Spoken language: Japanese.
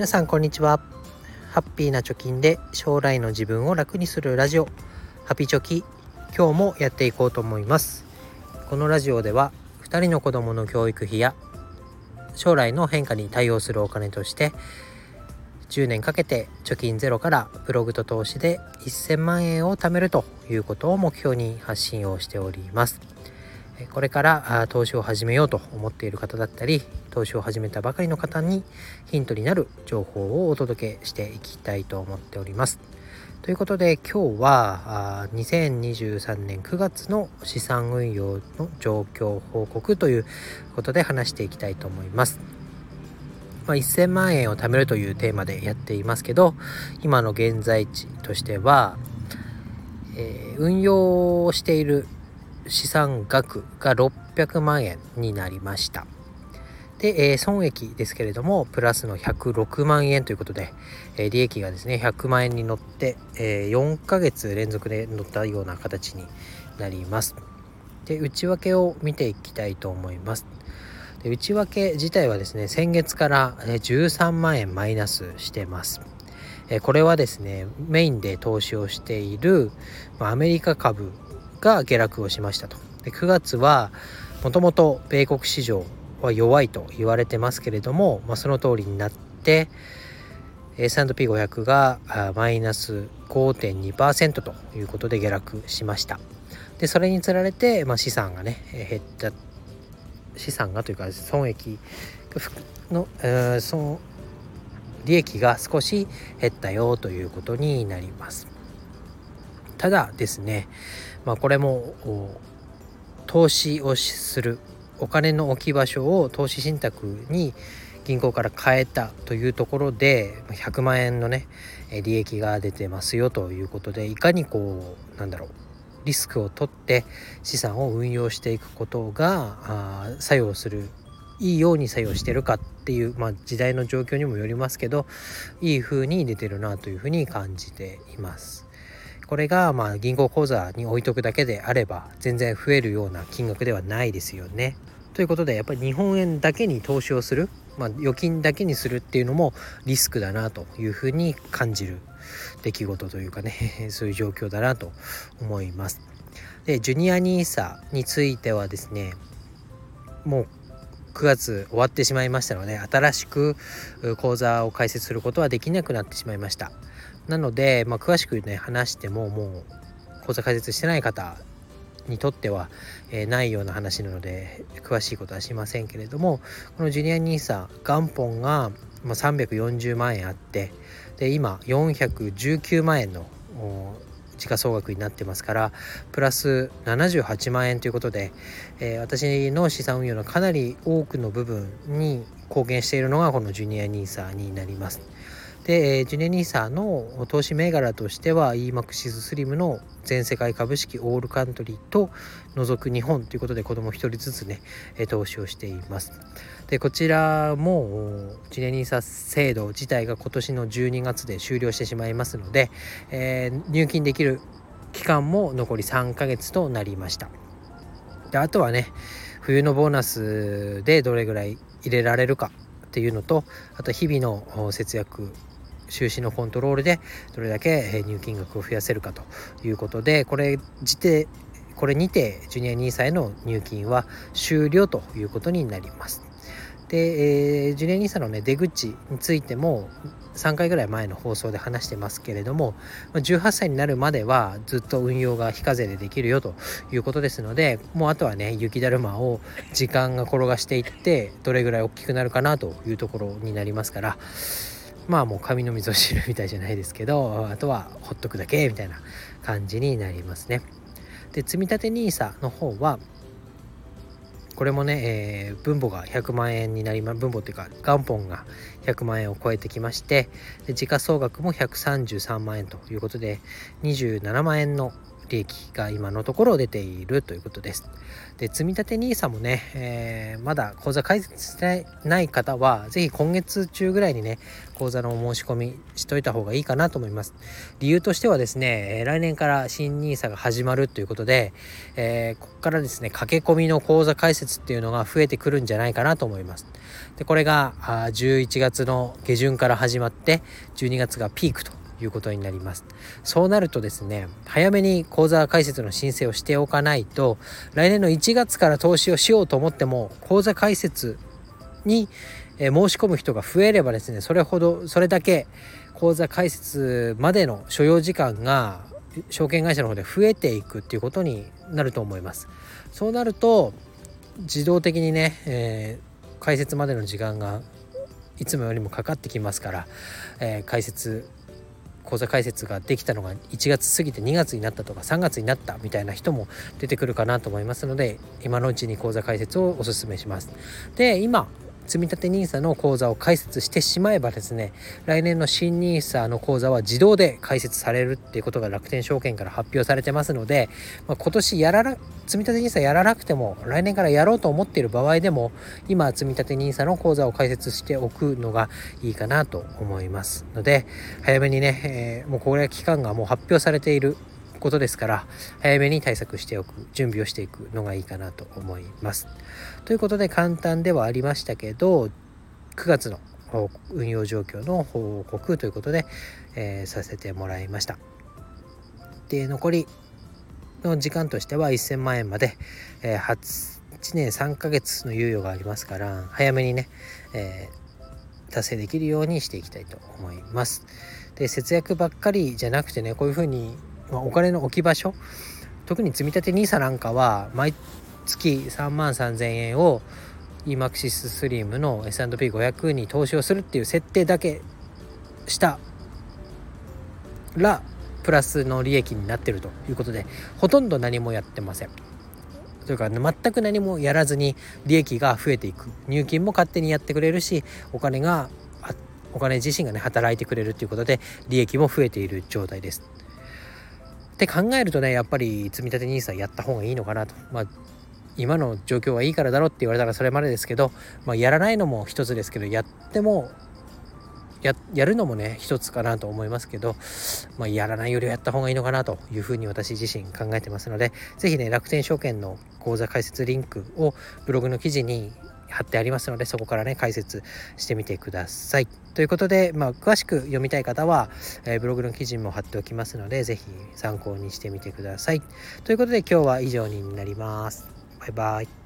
皆さんこんにちは。ハッピーな貯金で将来の自分を楽にするラジオ。ハピチョキ今日もやっていこうと思います。このラジオでは2人の子供の教育費や将来の変化に対応するお金として10年かけて貯金ゼロからブログと投資で1000万円を貯めるということを目標に発信をしております。これから投資を始めようと思っている方だったり投資を始めたばかりの方にヒントになる情報をお届けしていきたいと思っております。ということで今日は2023年9月の資産運用の状況報告ということで話していきたいと思います。まあ、1000万円を貯めるというテーマでやっていますけど今の現在地としては、えー、運用している資産額が600万円になりました。で、えー、損益ですけれども、プラスの106万円ということで、えー、利益がですね、100万円に乗って、えー、4ヶ月連続で乗ったような形になります。で、内訳を見ていきたいと思います。で内訳自体はですね、先月から13万円マイナスしてます。これはですね、メインで投資をしているアメリカ株が下落をしましたと。で9月はもともと米国市場は弱いと言われてますけれども、まあ、その通りになって S&P500 がマイナス5.2%ということで下落しました。でそれにつられて、まあ、資産がね減った資産がというか損益の、えー、損利益が少し減ったよということになります。ただですね、まあ、これも投資をするお金の置き場所を投資信託に銀行から変えたというところで100万円のね利益が出てますよということでいかにこうなんだろうリスクを取って資産を運用していくことが作用するいいように作用してるかっていう、まあ、時代の状況にもよりますけどいい風に出てるなというふうに感じています。これがまあ銀行口座に置いとくだけであれば全然増えるような金額ではないですよね。ということでやっぱり日本円だけに投資をする、まあ、預金だけにするっていうのもリスクだなというふうに感じる出来事というかね そういう状況だなと思います。でジュニア NISA についてはですねもう9月終わってしまいましたので新しく講座を開設することはできなくなってしまいました。なので、まあ、詳しくね話してももう講座開設してない方にとっては、えー、ないような話なので詳しいことはしませんけれどもこのジュニア NISA 元本が、ま、340万円あってで今419万円の時価総額になってますからプラス78万円ということで、えー、私の資産運用のかなり多くの部分に貢献しているのがこのジュニア NISA になります。で、ジュネニーサの投資銘柄としては EMAXIS スリムの全世界株式オールカントリーと除く日本ということで子供1人ずつね投資をしています。でこちらもジュネニーサ制度自体が今年の12月で終了してしまいますので、えー、入金できる期間も残り3ヶ月となりました。であとはね冬のボーナスでどれぐらい入れられるかっていうのとあと日々の節約収支のコントロールでどれだけ入金額を増やせるかということでこれ自てこれにてジュニア NISA への入金は終了ということになります。で、えー、ジュニア NISA のね出口についても3回ぐらい前の放送で話してますけれども18歳になるまではずっと運用が非課税でできるよということですのでもうあとはね雪だるまを時間が転がしていってどれぐらい大きくなるかなというところになりますからまあもう紙の味噌汁みたいじゃないですけどあとはほっとくだけみたいな感じになりますね。で積立 NISA の方はこれもね、えー、分母が100万円になりま分母っていうか元本が100万円を超えてきましてで時価総額も133万円ということで27万円の利益が今のところ出ているということです。で積立 NISA もね、えー、まだ口座開設してない方は是非今月中ぐらいにね口座のお申し込みしといた方がいいかなと思います。理由としてはですね来年から新 NISA が始まるということで、えー、ここからですね駆け込みの口座開設っていうのが増えてくるんじゃないかなと思います。でこれが11月の下旬から始まって12月がピークということになります。そうなるとですね早めに口座開設の申請をしておかないと来年の1月から投資をしようと思っても口座開設に申し込む人が増えればですねそれほどそれだけ口座開設までの所要時間が証券会社の方で増えていくっていうことになると思います。そうなると自動的にね、えー、開設までの時間がいつもよりもかかってきますから、えー、開設口座開設ができたのが1月過ぎて2月になったとか3月になったみたいな人も出てくるかなと思いますので今のうちに口座開設をおすすめします。で今積立 NISA の口座を開設してしまえばですね来年の新 NISA の口座は自動で開設されるっていうことが楽天証券から発表されてますので、まあ、今年やらな積立 NISA やらなくても来年からやろうと思っている場合でも今積立 NISA の口座を開設しておくのがいいかなと思いますので早めにね、えー、もうこれは期間がもう発表されていることですから早めに対策しておく準備をしていくのがいいかなと思います。ということで簡単ではありましたけど9月の運用状況の報告ということで、えー、させてもらいました。で残りの時間としては1000万円まで、えー、8年3ヶ月の猶予がありますから早めにね、えー、達成できるようにしていきたいと思います。で節約ばっかりじゃなくてねこういうふうにま、お金の置き場所特に積立 NISA なんかは毎月3万3000円を EMAXIS スリムの S&P500 に投資をするっていう設定だけしたらプラスの利益になってるということでほとんど何もやってません。というか全く何もやらずに利益が増えていく入金も勝手にやってくれるしお金がお金自身がね働いてくれるということで利益も増えている状態です。って考えるとねやっぱり積立 NISA やった方がいいのかなと。まあ今の状況はいいからだろって言われたらそれまでですけど、まあ、やらないのも一つですけどやってもややるのもね一つかなと思いますけど、まあ、やらないよりはやった方がいいのかなというふうに私自身考えてますので是非ね楽天証券の口座開設リンクをブログの記事に貼ってありますのでそこからね解説してみてください。ということで、まあ、詳しく読みたい方は、えー、ブログの記事も貼っておきますので是非参考にしてみてください。ということで今日は以上になります。バイバイ。